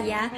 你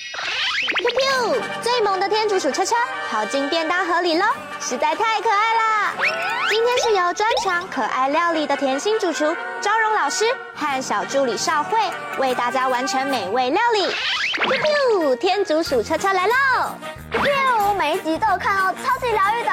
Q 最萌的天竺鼠车车跑进便当盒里喽，实在太可爱啦！今天是由专长可爱料理的甜心主厨昭荣老师和小助理少慧为大家完成美味料理。Q 天竺鼠车车来喽！Q 每一集都有看哦，超级疗愈的。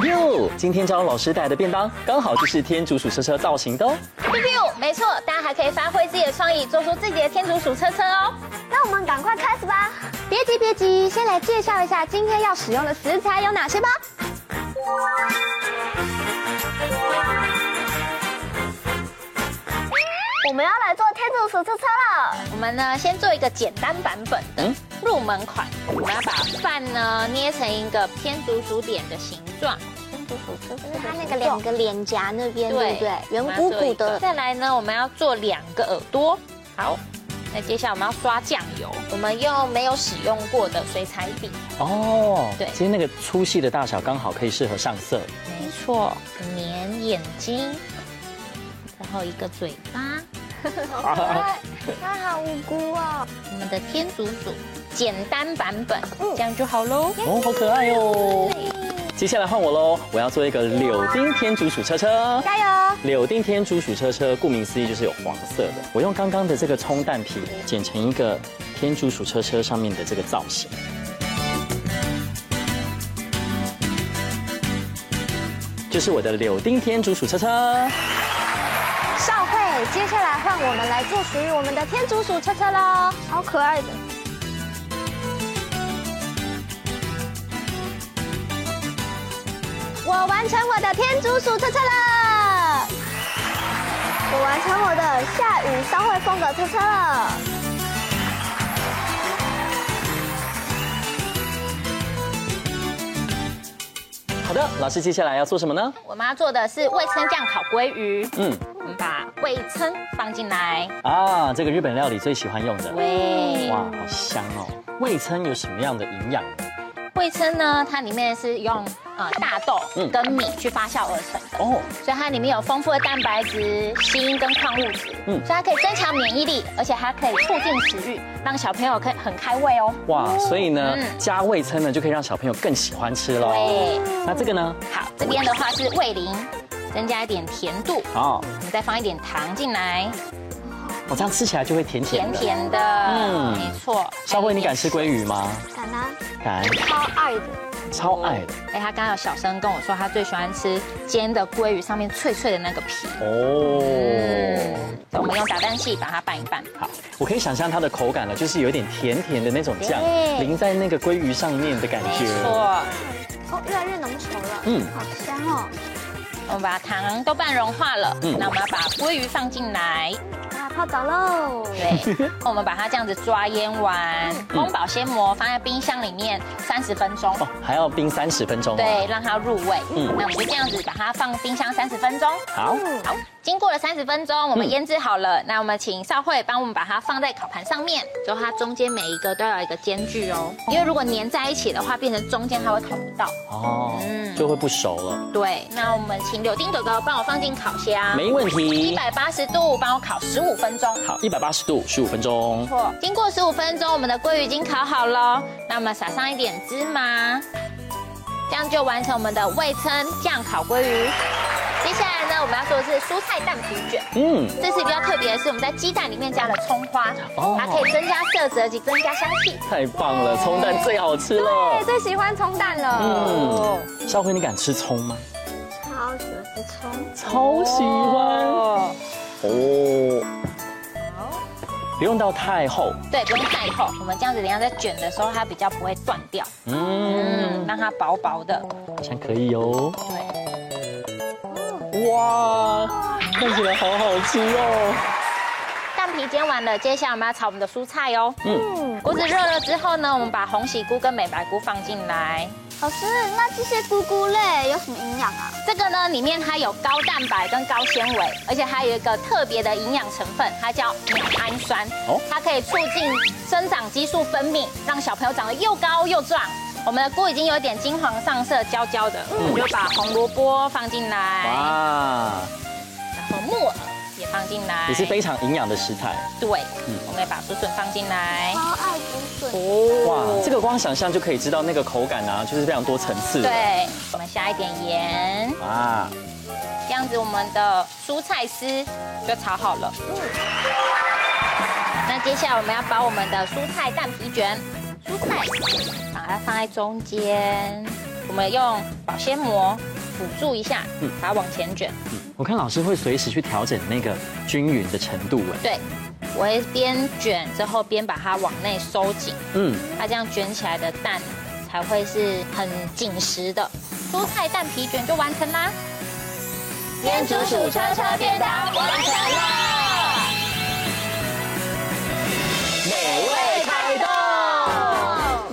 Q，今天昭荣老师带的便当刚好就是天竺鼠车车造型的哦。Q，没错，大家还可以发挥自己的创意，做出自己的天竺鼠车车哦。那我们赶快开始吧。别急别急，先来介绍一下今天要使用的食材有哪些吧。我们要来做天竺鼠车车了。我们呢，先做一个简单版本的入门款。我们要把饭呢捏成一个天竺鼠脸的形状。天竺鼠车车，它那个两个脸颊那边，对不对？圆鼓鼓的。再来呢，我们要做两个耳朵。好，那接下来我们要刷酱油。我们用没有使用过的水彩笔。哦，对，其实那个粗细的大小刚好可以适合上色。没错，粘眼睛，然后一个嘴巴。好可爱，它好无辜哦。我们的天竺鼠简单版本，这样就好喽。哦，好可爱哦。接下来换我喽，我要做一个柳丁天竺鼠车车。加油！柳丁天竺鼠车车，顾名思义就是有黄色的。我用刚刚的这个葱蛋皮剪成一个天竺鼠车车上面的这个造型。就是我的柳丁天竺鼠车车。接下来换我们来做属于我们的天竺鼠车车喽，好可爱的！我完成我的天竺鼠车车了，我完成我的下雨商会风格车车了。好的，老师接下来要做什么呢？我妈做的是味噌酱烤鲑鱼。嗯。我们把味噌放进来啊，这个日本料理最喜欢用的。喂，哇，好香哦！味噌有什么样的营养？味噌呢，它里面是用呃大豆跟米去发酵而成的哦，所以它里面有丰富的蛋白质、锌跟矿物质，嗯，所以它可以增强免疫力，而且还可以促进食欲，让小朋友可以很开胃哦。哇，所以呢，加味噌呢就可以让小朋友更喜欢吃喽。对，那这个呢？好，这边的话是味淋。增加一点甜度，哦，我们再放一点糖进来，我这样吃起来就会甜甜的，甜甜的，嗯，没错。小慧，你敢吃鲑鱼吗？敢啊，敢。超爱的，超爱的。哎，他刚刚有小声跟我说，他最喜欢吃煎的鲑鱼上面脆脆的那个皮。哦。我们用打蛋器把它拌一拌。好，我可以想象它的口感了，就是有点甜甜的那种酱淋在那个鲑鱼上面的感觉。没错。哦，越来越浓稠了。嗯，好香哦。我们把糖都半融化了，嗯，那我们要把鲑鱼放进来，把它泡澡喽。对，我们把它这样子抓腌完，封保鲜膜放在冰箱里面三十分钟。哦，还要冰三十分钟。对，让它入味。嗯，那我们就这样子把它放冰箱三十分钟。好，好。经过了三十分钟，我们腌制好了。那我们请少慧帮我们把它放在烤盘上面，就它中间每一个都要一个间距哦，因为如果粘在一起的话，变成中间它会烤不到哦，嗯，就会不熟了。对，那我们请柳丁哥哥帮我放进烤箱，没问题，一百八十度帮我烤十五分钟。好，一百八十度十五分钟。错，经过十五分钟，我们的鲑鱼已经烤好了。那我们撒上一点芝麻，这样就完成我们的味噌酱烤鲑鱼。接下来呢，我们要做的是蔬菜蛋皮卷。嗯，这次比较特别的是，我们在鸡蛋里面加了葱花，哦，它可以增加色泽及增加香气。太棒了，葱蛋最好吃了。对，最喜欢葱蛋了。嗯，少辉，你敢吃葱吗？超喜欢吃葱，超喜欢。哦。好，不用到太厚。对，不用太厚。我们这样子，等下在卷的时候，它比较不会断掉。嗯，让它薄薄的。好像可以哦。对。哇，看起来好好吃哦！蛋皮煎完了，接下来我们要炒我们的蔬菜哦。嗯，锅子热了之后呢，我们把红喜菇跟美白菇放进来。老师，那这些菇菇类有什么营养啊？这个呢，里面它有高蛋白跟高纤维，而且还有一个特别的营养成分，它叫鸟氨酸。哦，它可以促进生长激素分泌，让小朋友长得又高又壮。我们的菇已经有点金黄上色，焦焦的，我们就把红萝卜放进来，哇，然后木耳也放进来，也是非常营养的食材。对，嗯，我们也把竹笋放进来，超爱竹笋。哦，哇，这个光想象就可以知道那个口感啊，就是非常多层次。对，我们下一点盐，啊，这样子我们的蔬菜丝就炒好了。嗯，那接下来我们要把我们的蔬菜蛋皮卷。蔬菜。把它放在中间，我们用保鲜膜辅助一下，嗯，把它往前卷。嗯，我看老师会随时去调整那个均匀的程度。对，我会边卷之后边把它往内收紧。嗯，它这样卷起来的蛋才会是很紧实的。蔬菜蛋皮卷就完成啦！天竺鼠车车便当完成啦，美味。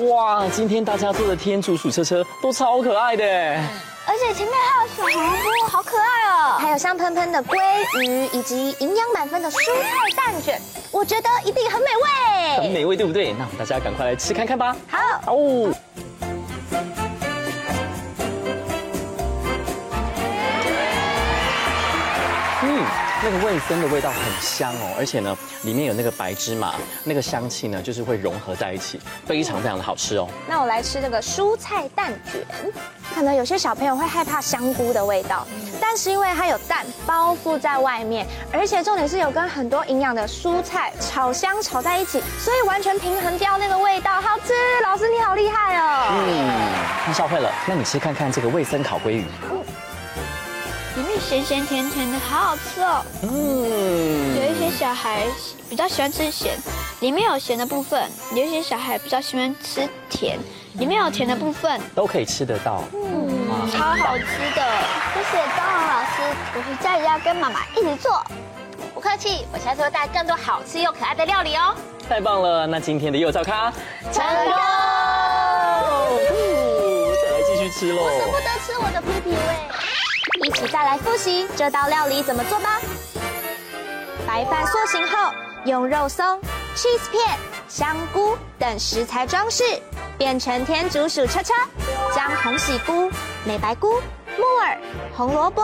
哇，今天大家做的天竺鼠车车都超可爱的，而且前面还有小红菇，好可爱哦！还有香喷喷的鲑鱼，以及营养满分的蔬菜蛋卷，我觉得一定很美味，很美味，对不对？那我们大家赶快来吃看看吧。好哦。那个味噌的味道很香哦，而且呢，里面有那个白芝麻，那个香气呢，就是会融合在一起，非常非常的好吃哦。那我来吃这个蔬菜蛋卷，可能有些小朋友会害怕香菇的味道，但是因为它有蛋包覆在外面，而且重点是有跟很多营养的蔬菜炒香炒在一起，所以完全平衡掉那个味道，好吃。老师你好厉害哦。嗯，那少慧了，那你吃看看这个味噌烤鲑鱼。咸咸甜甜的，好好吃哦。嗯，有一些小孩比较喜欢吃咸，里面有咸的部分；有一些小孩比较喜欢吃甜，里面有甜的部分，都可以吃得到。嗯，超好吃的。谢谢张龙老师，我回家也要跟妈妈一起做。不客气，我下次会带更多好吃又可爱的料理哦。太棒了，那今天的幼教咖成功。再来继续吃喽。我舍不得吃我的屁屁味。一起再来复习这道料理怎么做吧。白饭塑形后，用肉松、cheese 片、香菇等食材装饰，变成天竺鼠车车。将红喜菇、美白菇、木耳、红萝卜、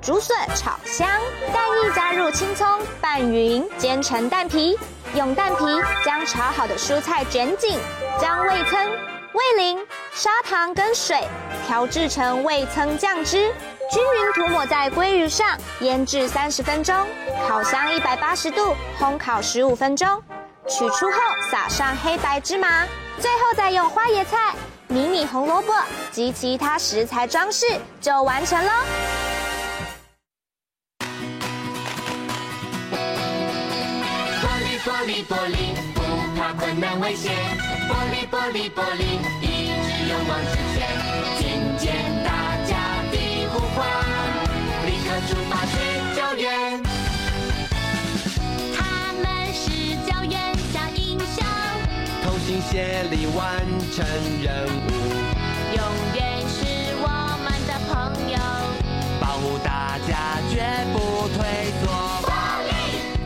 竹笋炒香，蛋液加入青葱拌匀，煎成蛋皮。用蛋皮将炒好的蔬菜卷紧，将味噌、味淋、砂糖跟水调制成味噌酱汁。均匀涂抹在鲑鱼上，腌制三十分钟，烤箱一百八十度烘烤十五分钟。取出后撒上黑白芝麻，最后再用花椰菜、迷你红萝卜及其他食材装饰，就完成喽。玻璃玻璃玻璃，不怕困难危险。玻璃玻璃玻璃，一直勇往直前。听见大家。光，立刻出发去救援。他们是救援小英雄，同心协力完成任务，永远是我们的朋友。保护大家，绝不退缩，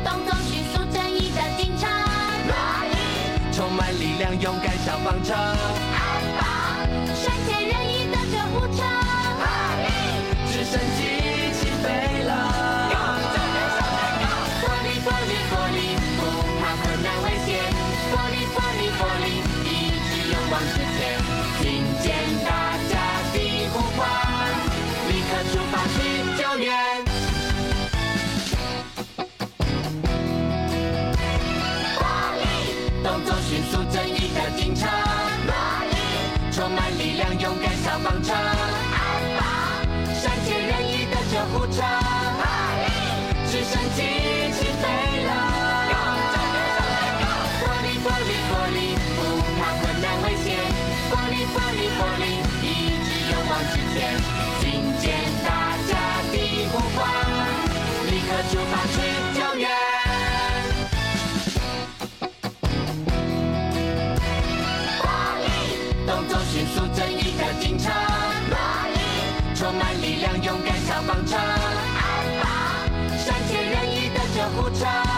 动作迅速，正义的警察，充满力量，勇敢消防车。今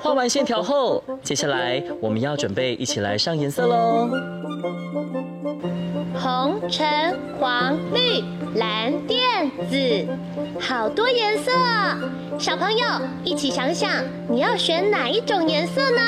画完线条后，接下来我们要准备一起来上颜色喽。红、橙、黄、绿、蓝、靛、紫，好多颜色！小朋友一起想想，你要选哪一种颜色呢？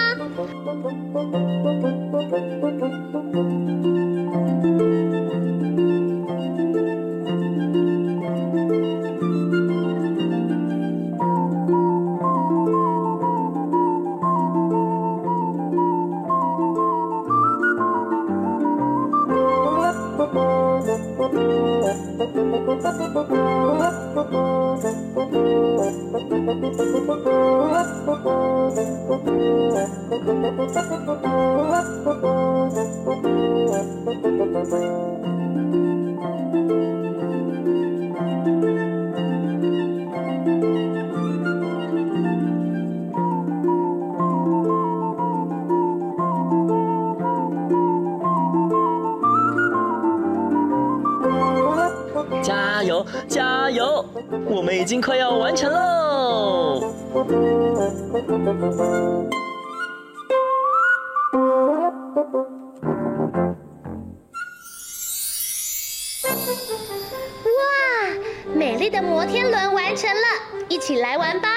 加加油！我们已经快要完成喽！哇，美丽的摩天轮完成了，一起来玩吧！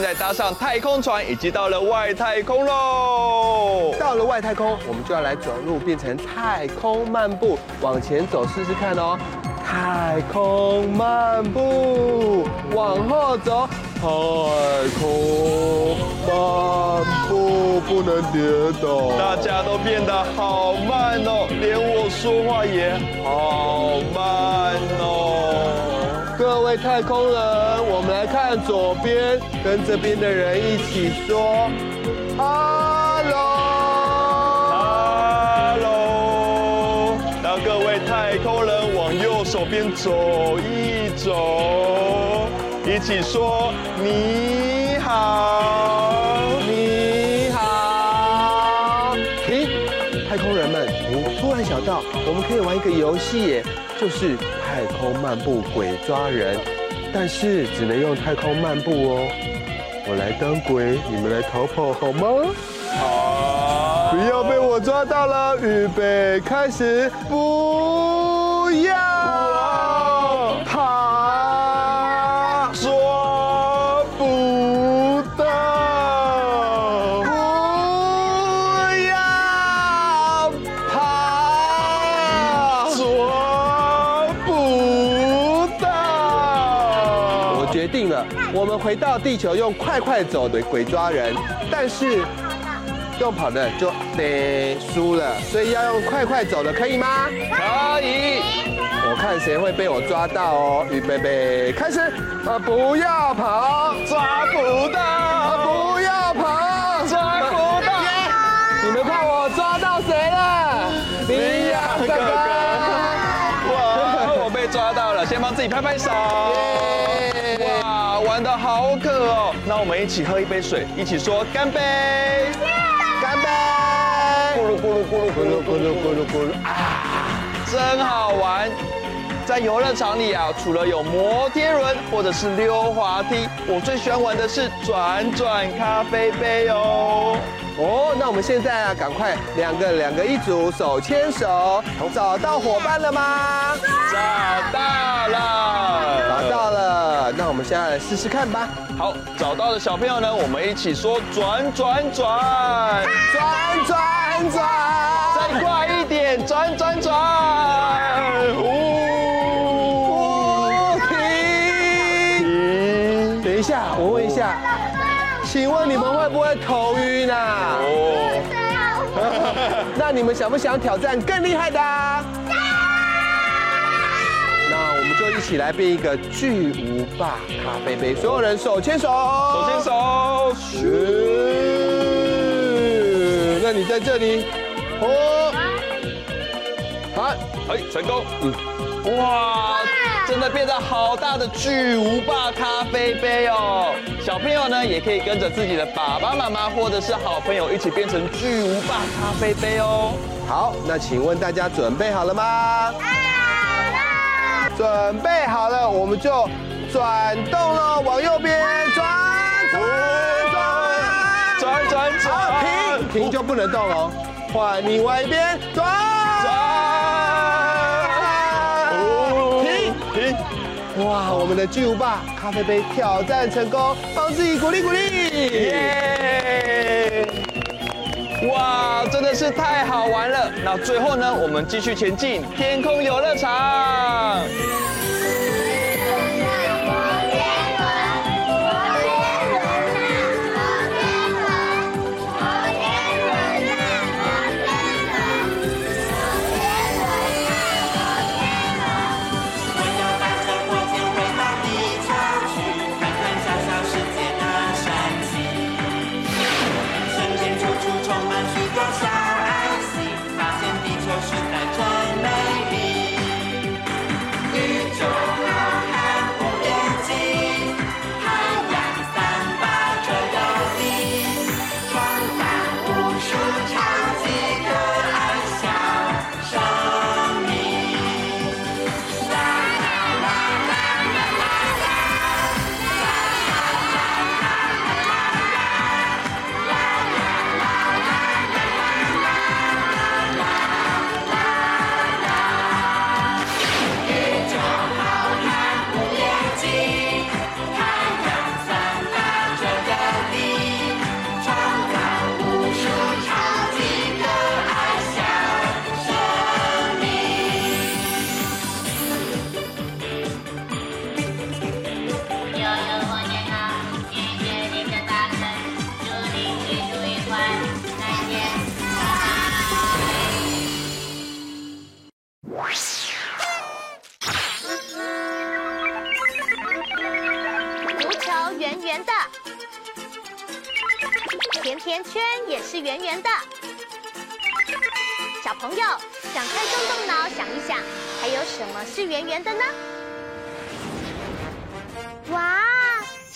现在搭上太空船，已经到了外太空喽。到了外太空，我们就要来走路，变成太空漫步，往前走试试看哦。太空漫步，往后走。太空漫步，不能跌倒。大家都变得好慢哦，连我说话也好慢哦。各位太空人，我们来看左边，跟这边的人一起说，Hello，Hello。让各位太空人往右手边走一走。一起说你好，你好。停！太空人们，我突然想到，我们可以玩一个游戏耶，就是太空漫步鬼抓人，但是只能用太空漫步哦。我来当鬼，你们来逃跑好吗？好。不要被我抓到了，预备开始，不要我们回到地球，用快快走的鬼抓人，但是用跑的就得输了，所以要用快快走的，可以吗？可以。我看谁会被我抓到哦，预备备，开始。啊，不要跑，抓不到。啊，不要跑，抓不到。你们看我抓到谁了？你呀哥哥。哇，我被抓到了，先帮自己拍拍手。好渴哦，那我们一起喝一杯水，一起说干杯！干杯！咕噜咕噜咕噜咕噜咕噜咕噜咕噜啊，真好玩！在游乐场里啊，除了有摩天轮或者是溜滑梯，我最喜欢玩的是转转咖啡杯哦。哦，那我们现在啊，赶快两个两个一组，手牵手，找到伙伴了吗？找到了，找到了。那我们现在来试试看吧。好，找到的小朋友呢，我们一起说转转转，转转转，再快一点，转转转。哦，停，等一下，我问一下。请问你们会不会头晕啊？哦，那你们想不想挑战更厉害的？就一起来变一个巨无霸咖啡杯，所有人手牵手，手牵手，是。那你在这里，哦，好，哎，成功，嗯，哇。真的变得好大的巨无霸咖啡杯哦！小朋友呢也可以跟着自己的爸爸妈妈或者是好朋友一起变成巨无霸咖啡杯哦。好，那请问大家准备好了吗？准备好了，我们就转动了，往右边转转转转转，停停就不能动哦，换另外一边转转。哇，我们的巨无霸咖啡杯挑战成功，帮自己鼓励鼓励！哇，真的是太好玩了！那最后呢，我们继续前进天空游乐场。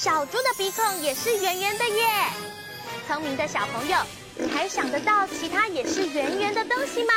小猪的鼻孔也是圆圆的耶！聪明的小朋友，你还想得到其他也是圆圆的东西吗？